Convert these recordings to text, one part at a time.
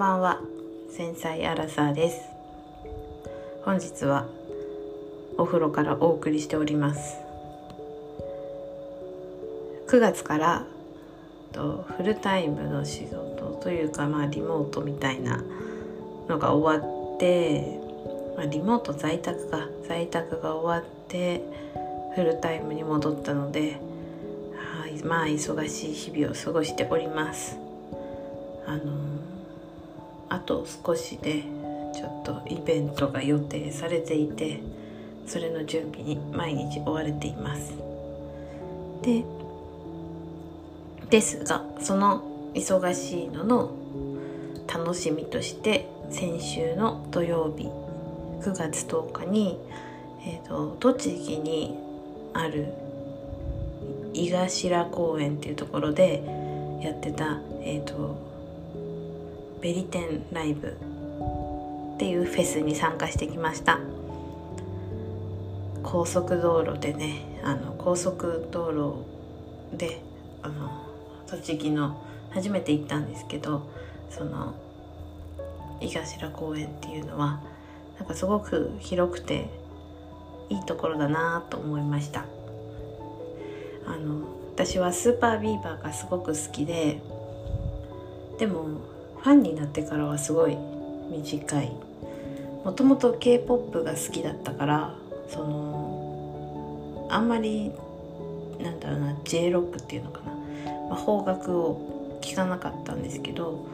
ばんは。繊細アラサーです。本日はお風呂からお送りしております。9月からフルタイムの仕事というかまあリモートみたいなのが終わってまあ、リモート在宅か。在宅が終わってフルタイムに戻ったので、はい、まあ忙しい日々を過ごしております。あのと少しでちょっとイベントが予定されていてそれの準備に毎日追われています。でですがその忙しいのの楽しみとして先週の土曜日9月10日に、えーと、栃木にある井頭公園っていうところでやってた、えーと、ベリテンライブっていうフェスに参加してきました。高速道路でねあの高速道路であの栃木の初めて行ったんですけどその井頭公園っていうのはなんかすごく広くていいところだなと思いました。あの私はスーパービーバーがすごく好きででもファンになってからはすごい短い。もともと k p o p が好きだったからそのあんまりなんだろうな J ロックっていうのかな、まあ、邦楽を聴かなかったんですけど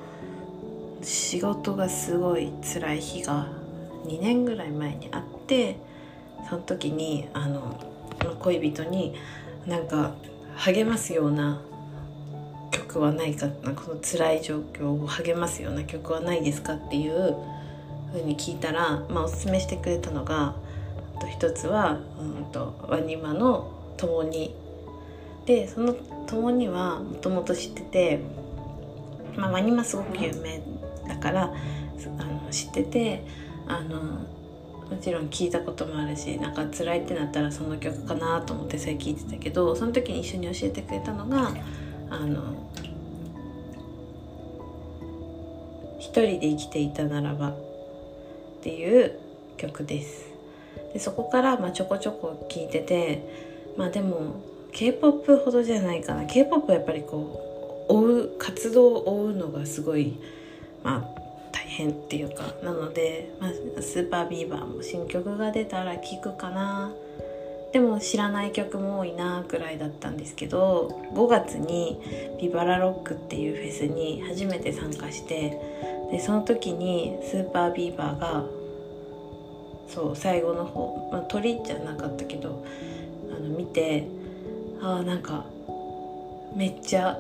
仕事がすごい辛い日が2年ぐらい前に会ってその時にあの恋人になんか励ますような曲はないかこの辛い状況を励ますような曲はないですかっていうふうに聞いたら、まあ、おすすめしてくれたのがと一つは、うんと、ワニマの「共に」でその「共に」はもともと知ってて、まあ、ワニマすごく有名だからあの知っててあのもちろん聞いたこともあるしなんか辛いってなったらその曲かなと思ってそれ聞いてたけどその時に一緒に教えてくれたのがあの「一人で生きていたならば」っていう曲です。でそこからまあちょこちょこ聞いててまあでも k p o p ほどじゃないかな k p o p はやっぱりこう追う活動を追うのがすごいまあ変っていうかなので、まあ、スーパービーバーも新曲が出たら聴くかなでも知らない曲も多いなくらいだったんですけど5月にビバラロックっていうフェスに初めて参加してでその時にスーパービーバーがそう最後の方、まあ、鳥じゃなかったけどあの見てああんかめっちゃ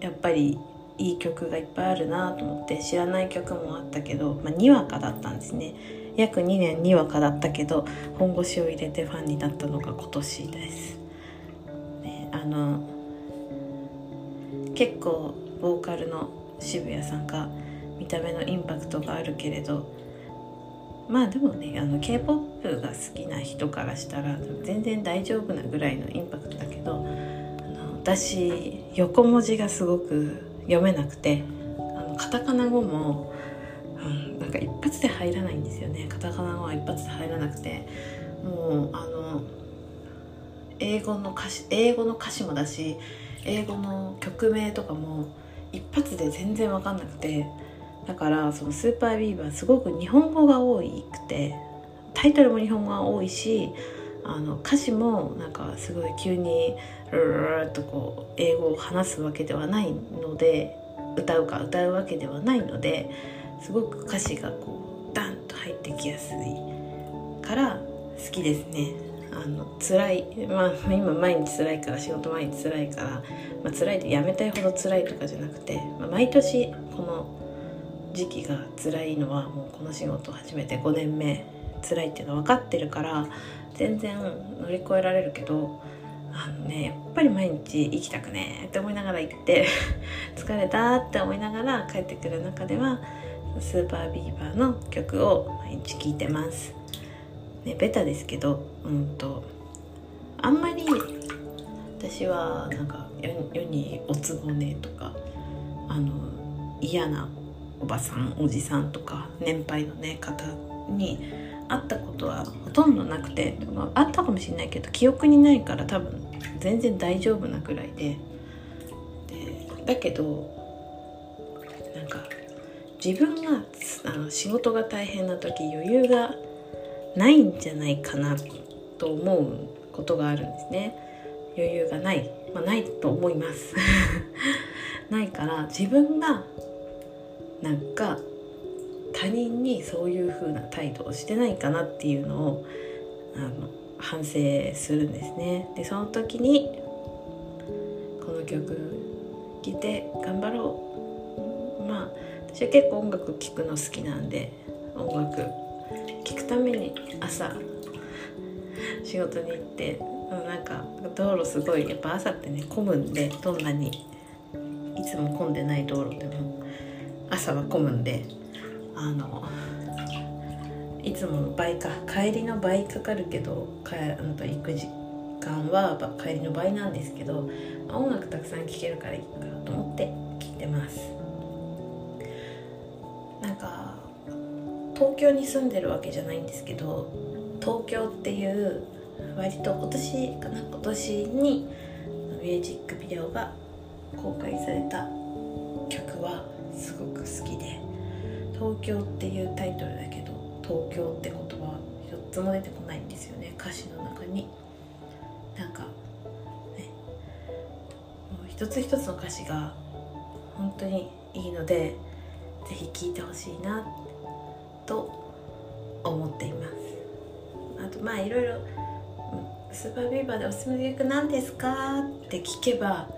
やっぱりいい曲がいっぱいあるなと思って知らない曲もあったけど、まあ、にわかだったんですね。約2年にわかだったけど本腰を入れてファンになったのが今年です、ね、あの結構ボーカルの渋谷さんが見た目のインパクトがあるけれどまあでもねあの k p o p が好きな人からしたら全然大丈夫なぐらいのインパクトだけどあの私横文字がすごく読めなくてあのカタカナ語も、か一発で入らないんですよね。カタカナは一発で入らなくて。もうあの英語の歌詞英語の歌詞もだし英語の曲名とかも一発で全然分かんなくて。だからそのスーパービーバーすごく日本語が多くてタイトルも日本語が多いしあの歌詞もなんかすごい急にルルルとこう英語を話すわけではないので歌うか歌うわけではないのですごく歌詞がこうダンと入ってきやすいから好きですね。あの辛い、まあ、今毎日辛いから仕事毎日辛いから、まあ、辛いってやめたいほど辛いとかじゃなくて、まあ、毎年この時期が辛いのはもうこの仕事を始めて5年目辛いっていうのは分かってるから全然乗り越えられるけどあのねやっぱり毎日行きたくねって思いながら行って 疲れたって思いながら帰ってくる中ではスーパービーバーの曲を毎日聴いてます。ね、ベタですけど、うんと、あんまり私はなんか世におつぼねとかあの嫌なおばさんおじさんとか年配のね方に会ったことはほとんどなくて、まあ、あったかもしれないけど記憶にないから多分全然大丈夫なくらいででだけど自分があの仕事が大変な時余裕がないんじゃないかなと思うことがあるんですね。余裕がない、まあ、ないと思います。ないから自分がなんか他人にそういう風な態度をしてないかなっていうのをあの反省するんですね。でその時にこの曲聴いて頑張ろう。私は結構音楽聴くの好きなんで音楽聴くために朝仕事に行ってなんか道路すごいやっぱ朝ってね混むんでどんなにいつも混んでない道路でも朝は混むんであのいつもの倍か帰りの倍かかるけど帰んと行く時間は帰りの倍なんですけど音楽たくさん聴けるからいいかと思って聴いてます。なんか東京に住んでるわけじゃないんですけど東京っていう割と今年かな今年にミュージックビデオが公開された曲はすごく好きで「東京」っていうタイトルだけど「東京」って言葉一つも出てこないんですよね歌詞の中に。なんかねもう一つ一つの歌詞が本当にいいので是非聴いてほしいなと思っていますあとまあいろいろスーパービーバーでおすすめの曲何ですかって聞けば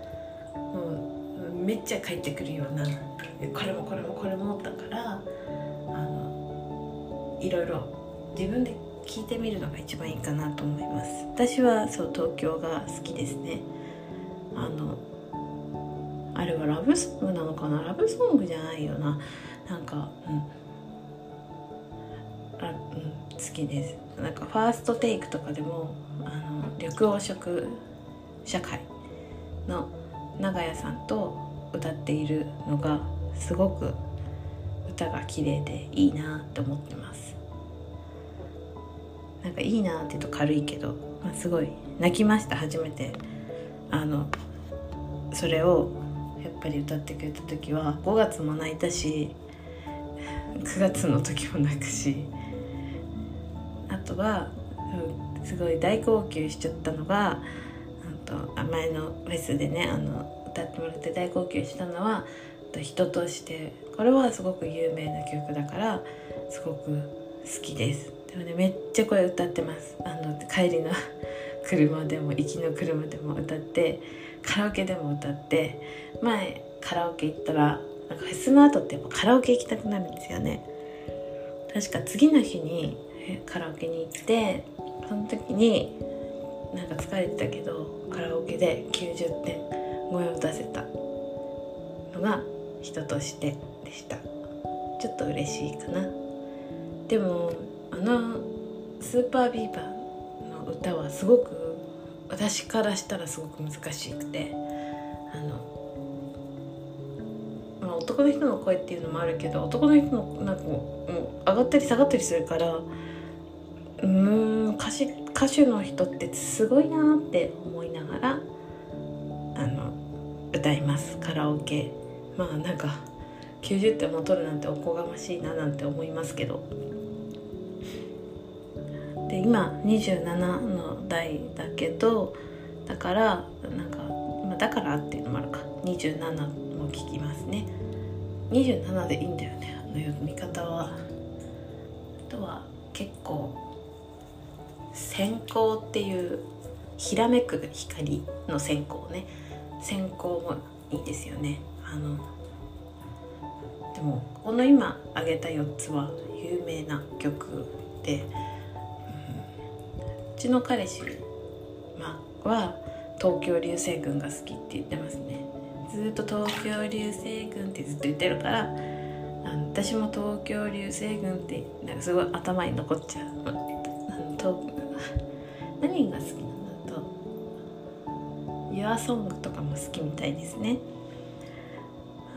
もうめっちゃ返ってくるようなこれもこれもこれもだからあのいろいろ自分で聞いてみるのが一番いいかなと思います。私はそう東京が好きですね。あのラブソングなのかなラブソングじゃないよな。なんかうん。あ、うん、好きです。なんかファーストテイクとかでもあの緑黄色社会の長屋さんと歌っているのがすごく歌が綺麗でいいなって思ってます。なんかいいなって言うと軽いけど、まあ、すごい泣きました初めて。あのそれをやっぱり歌ってくれた時は5月も泣いたし9月の時も泣くしあとはうんすごい大号泣しちゃったのがと前のフェスでねあの歌ってもらって大号泣したのは「人として」これはすごく有名な曲だからすごく好きです。でもねめっちゃこれ歌ってます。あの帰りの 車でも行きの車でも歌ってカラオケでも歌って前カラオケ行ったらなんかフェスの後ってやっぱカラオケ行きたくなるんですよね。確か次の日にカラオケに行ってその時になんか疲れてたけどカラオケで90点声を出せた。のが人としてでした。ちょっと嬉しいかな。でもあのスーパービーバーの歌はすごく私からしたらすごく難しくてあの、まあ、男の人の声っていうのもあるけど男の人のなんかもう上がったり下がったりするからうん歌詞歌手の人ってすごいなって思いながらあの歌います。カラオケ。まあなんか90点も取るなんておこがましいななんて思いますけど。で今27の代だけどだからなんか、だからっていうのもあるか。27も聞きますね。27でいいんだよねあの読み方は。あとは結構閃光っていうひらめく光の線香ね。線香もいいですよね。あのでもこの今挙げた4つは有名な曲で、ちの彼氏、まあ、は東京流星群が好きって言ってますね。ずっと東京流星群ってずっと言ってるから私も東京流星群ってなんかすごい頭に残っちゃう。何が好きなのだと YourSong とかも好きみたいですね。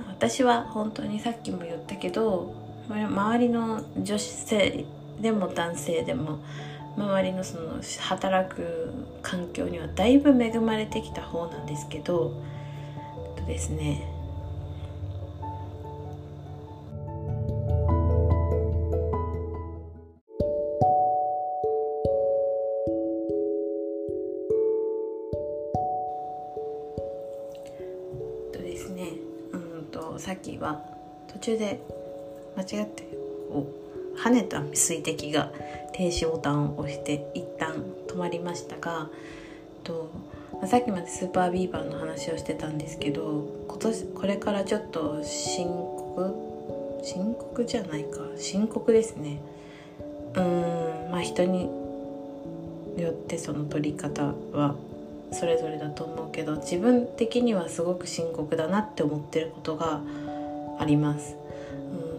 私は本当にさっきも言ったけど周りの女子性でも男性でも周りのその働く環境にはだいぶ恵まれてきた方なんですけどとですね。とですねうんとさっきは途中で間違ってお跳ねた水滴が停止ボタンを押して一旦止まりましたがとさっきまでスーパービーバーの話をしてたんですけど今年これからちょっと深刻？深刻じゃないか。深刻ですね。うーんまあ人によってその取り方はそれぞれだと思うけど自分的にはすごく深刻だなって思ってることがあります。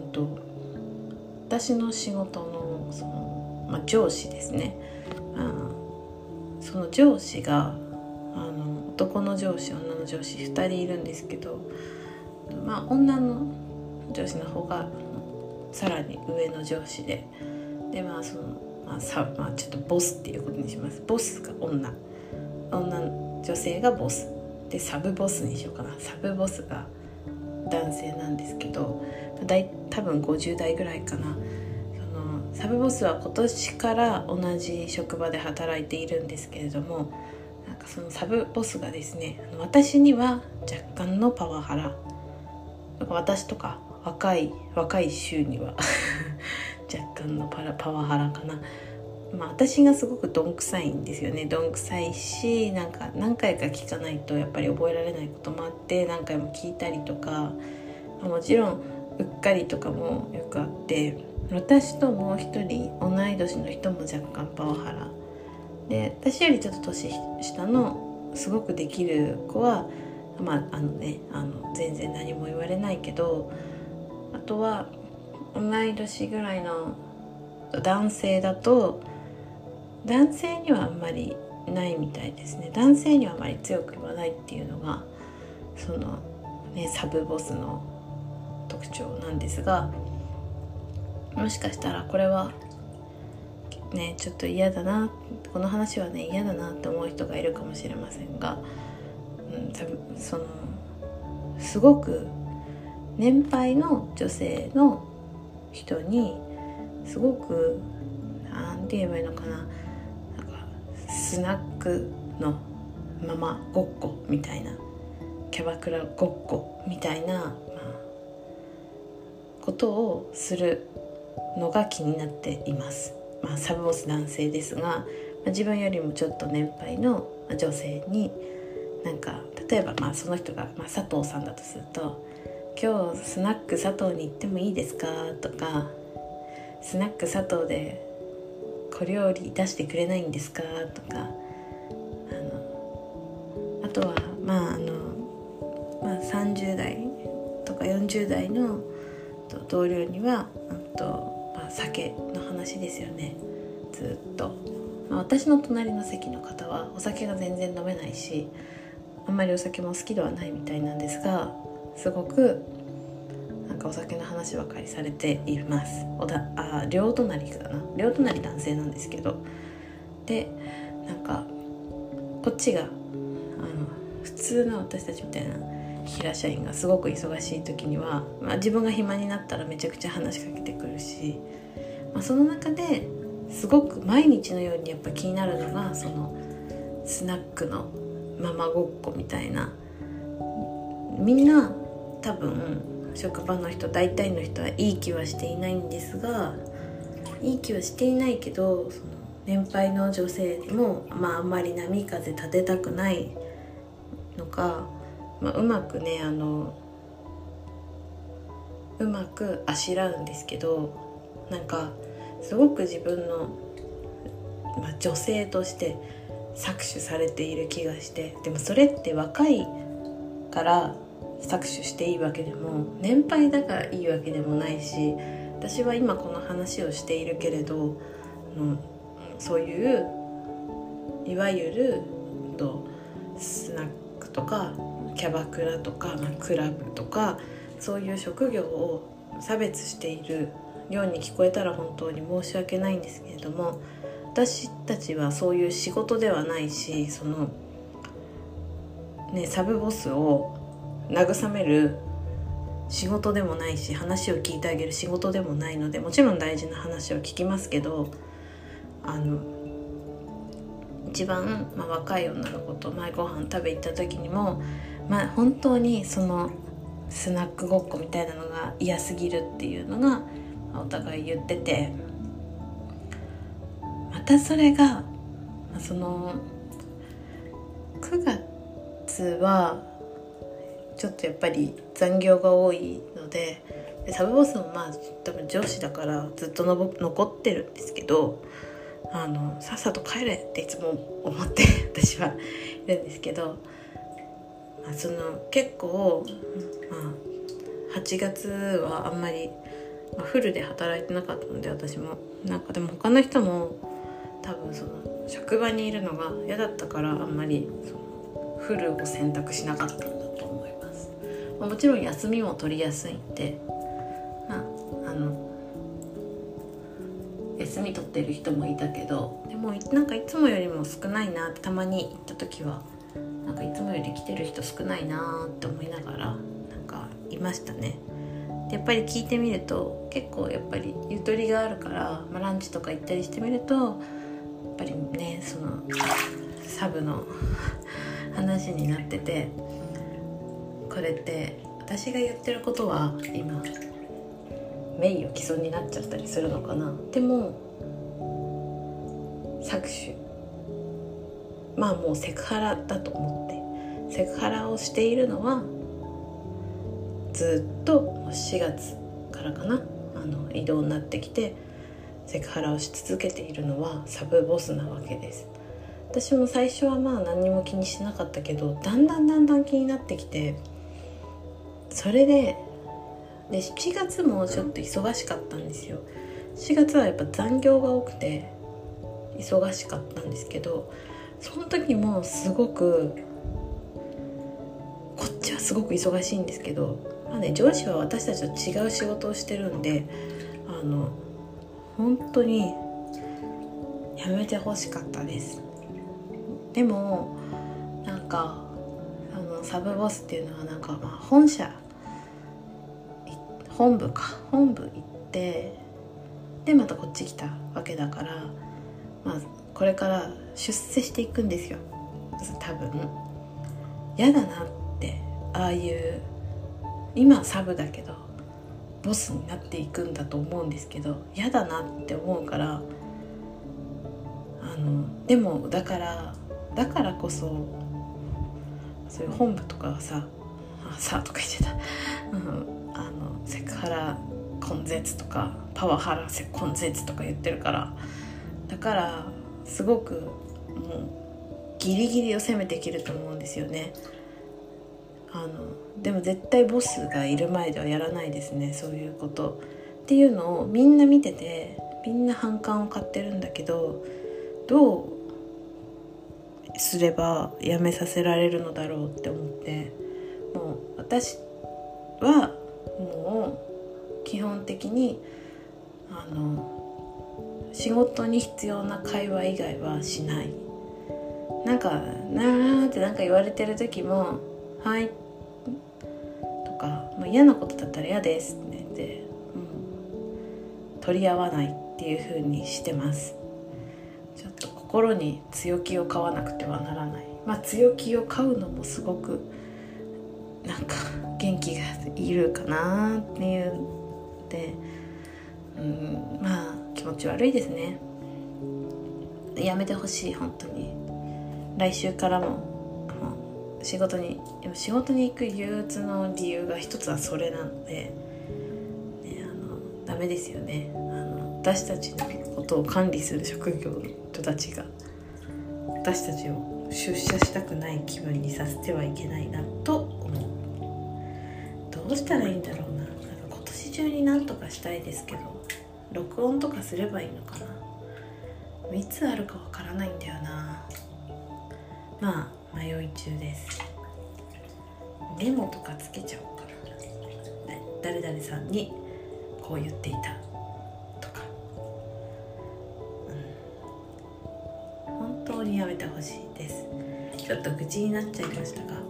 うんと私の仕事のその、まあ、上司ですね、うん、その上司があの男の上司女の上司2人いるんですけど、まあ、女の上司の方がさらに上の上司ででまあその、まあさまあ、ちょっとボスっていうことにします。ボスが女女女性がボス。でサブボスにしようかな。サブボスが男性なんですけど大多分50代ぐらいかな。そのサブボスは今年から同じ職場で働いているんですけれどもなんかそのサブボスがですね私には若干のパワハラ。私とか若い若い衆には 若干のパラパワハラかな。まあ、私がすごくどんくさいんですよね。どんくさいしなんか何回か聞かないとやっぱり覚えられないこともあって何回も聞いたりとかもちろんうっかりとかもよくあって私ともう一人同い年の人も若干パワハラ。で私よりちょっと年下のすごくできる子はまああのねあの全然何も言われないけどあとは同い年ぐらいの男性だと男性にはあんまりないみたいですね。男性にはあまり強く言わないっていうのがその、ね、サブボスの特徴なんですがもしかしたらこれはねちょっと嫌だなこの話はね嫌だなって思う人がいるかもしれませんが、うん、そのすごく年配の女性の人にすごく何て言えばいいのかな。スナックのママごっこみたいなキャバクラごっこみたいな、まあ、ことをするのが気になっています。まあ、サブボス男性ですが、まあ、自分よりもちょっと年配の女性になんか例えばまあその人が、まあ、佐藤さんだとすると「今日スナック佐藤に行ってもいいですか?」とか「スナック佐藤で小料理出してくれないんですか?」とか。あのあとはまああの、まあ、30代とか40代の同僚にはと、まあ、酒の話ですよね。ずっと、まあ、私の隣の席の方はお酒が全然飲めないしあんまりお酒も好きではないみたいなんですがすごくかお酒の話ばかりされています。おだあ両隣かな。両隣男性なんですけど。でなんかこっちがあの普通の私たちみたいな平社員がすごく忙しい時には、まあ、自分が暇になったらめちゃくちゃ話しかけてくるし、まあ、その中ですごく毎日のようにやっぱ気になるのがそのスナックのママごっこみたいな。みんな多分職場の人大体の人はいい気はしていないんですがいい気はしていないけどその年配の女性も、まあ、あんまり波風立てたくないのか、まあ、うまくねあのうまくあしらうんですけどなんかすごく自分の、まあ、女性として搾取されている気がしてでもそれって若いから搾取していいわけでも年配だからいいわけでもないし私は今この話をしているけれどのそういういわゆるとスナックとかキャバクラとか、まあ、クラブとかそういう職業を差別しているように聞こえたら本当に申し訳ないんですけれども私たちはそういう仕事ではないしその、ね、サブボスを慰める仕事でもないし話を聞いてあげる仕事でもないのでもちろん大事な話を聞きますけどあの一番、まあ、若い女の子と前ご飯食べ行った時にも、まあ、本当にそのスナックごっこみたいなのが嫌すぎるっていうのがお互い言っててまたそれがその9月はちょっとやっぱり残業が多いのででサブボスもまあ多分上司だからずっとの残ってるんですけどあのさっさと帰れっていつも思って 私はいるんですけど、まあ、その結構、まあ、8月はあんまり、まあ、フルで働いてなかったので私も。なんかでも他の人も多分その職場にいるのが嫌だったからあんまりフルを選択しなかった、まあ、もちろん休みも取りやすいんでまああの休み取ってる人もいたけどでもなんかいつもよりも少ないなってたまに行った時はなんかいつもより来てる人少ないなって思いながらなんかいましたね。やっぱり聞いてみると結構やっぱりゆとりがあるから、まあ、ランチとか行ったりしてみるとやっぱりねそのサブの 話になっててこれって私が言ってることは今名誉毀損になっちゃったりするのかな。でも搾取。まあもうセクハラだと思って。セクハラをしているのはずっと4月からかな。あの移動になってきてセクハラをし続けているのはサブボスなわけです。私も最初はまあ何も気にしなかったけどだんだんだんだん気になってきてそれでで7月もちょっと忙しかったんですよ。4月はやっぱ残業が多くて忙しかったんですけどその時もすごくこっちはすごく忙しいんですけど、まあね、上司は私たちと違う仕事をしてるんであの本当にやめてほしかったです。でもなんかあのサブボスっていうのはなんかまあ本社本部か。本部行ってでまたこっち来たわけだからまあこれから出世していくんですよ。多分。嫌だなってああいう今はサブだけどボスになっていくんだと思うんですけど嫌だなって思うからあのでもだからだからこそそういう本部とかはさ「あさ」とか言ってた、うん、ハラ根絶とかパワハラ根絶とか言ってるからだからすごくもうギリギリを攻めていけると思うんですよね。あのでも絶対ボスがいる前ではやらないですねそういうこと。っていうのをみんな見ててみんな反感を買ってるんだけどどうすればやめさせられるのだろうって思って。もう私はもう基本的にあの仕事に必要な会話以外はしない。なんか「なー」ってなんか言われてる時も「はい」とか、まあ、嫌なことだったら「嫌です」って言って、うん、取り合わないっていう風にしてます。ちょっと心に強気を買わなくてはならない。まあ強気を買うのもすごくなんか元気がいるかなっていうで、うん、まあ気持ち悪いですね。やめてほしい本当に。来週からも仕事に仕事に行く憂鬱の理由が一つはそれなので、ね、あのダメですよね。あの私たちのことを管理する職業の人たちが私たちを出社したくない気分にさせてはいけないなと思う。どうしたらいいんだろう。中になんとかしたいですけど録音とかすればいいのかな。いつあるかわからないんだよな。まあ迷い中です。メモとかつけちゃおうかな。誰々さんにこう言っていた。とか、うん、本当にやめてほしいです。ちょっと愚痴になっちゃいましたが、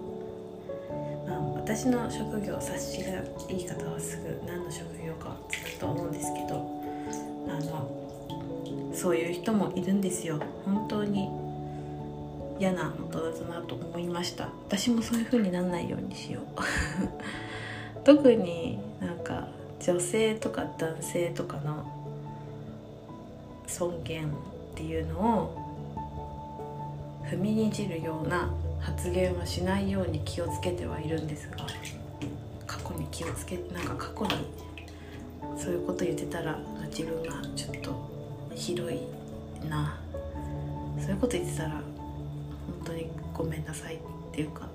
私の職業察しがいい方はすぐ何の職業かつくと思うんですけどあのそういう人もいるんですよ。本当に嫌な大人だなと思いました。私もそういう風にならないようにしよう。特になんか女性とか男性とかの尊厳っていうのを踏みにじるような発言はしないように気をつけてはいるんですが過去に気をつけなんか過去にそういうこと言ってたら自分がちょっとひどいな。そういうこと言ってたら本当にごめんなさいっていうか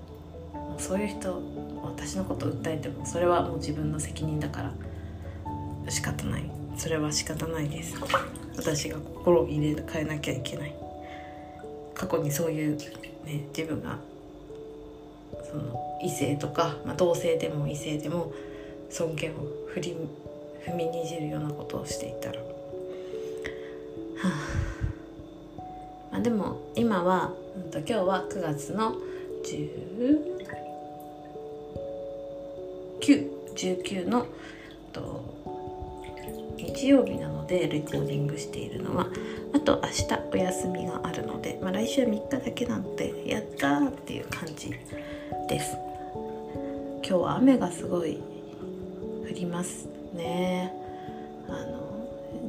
そういう人私のこと訴えてもそれはもう自分の責任だから仕方ない。それは仕方ないです。私が心を入れ替えなきゃいけない。過去にそういう、ね、自分がその異性とか、まあ、同性でも異性でも尊厳を振り踏みにじるようなことをしていたら、はあ。まあ、でも今は、今日は9月の1919のと日曜日なのでレコーディングしているのはあと明日お休みがあるので、まあ、来週は3日だけなのでやったーっていう感じです。今日は雨がすごい降りますね。あの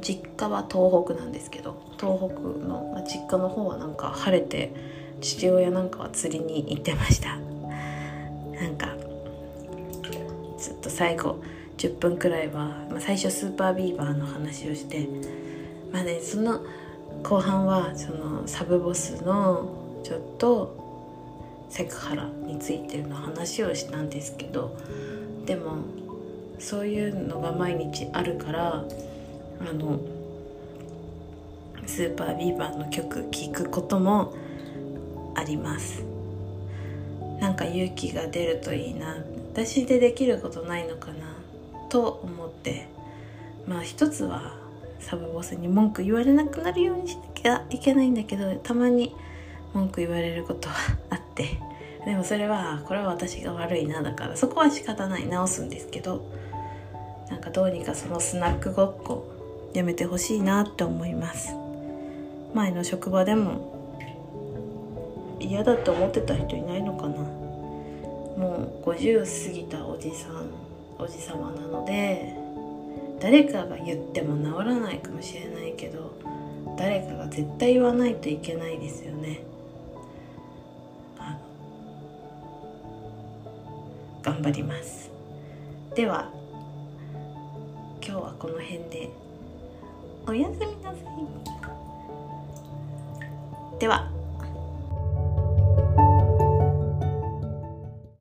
実家は東北なんですけど東北の、まあ、実家の方はなんか晴れて父親なんかは釣りに行ってました。なんかずっと最後10分くらいは、まあ、最初スーパービーバーの話をしてまあねその後半はそのサブボスのちょっとセクハラについての話をしたんですけどでもそういうのが毎日あるからあのスーパービーバーの曲聴くこともあります。なんか勇気が出るといいな。私でできることないのかな。と思って。まあ一つはサブボスに文句言われなくなるようにしなきゃいけないんだけどたまに文句言われることはあって。でもそれはこれは私が悪いなだからそこは仕方ない直すんですけど。なんかどうにかそのスナックごっこやめてほしいなって思います。前の職場でも嫌だって思ってた人いないのかな。もう50過ぎたおじさん。おじさまなので誰かが言っても治らないかもしれないけど誰かが絶対言わないといけないですよね。頑張ります。では今日はこの辺で。おやすみなさい。では。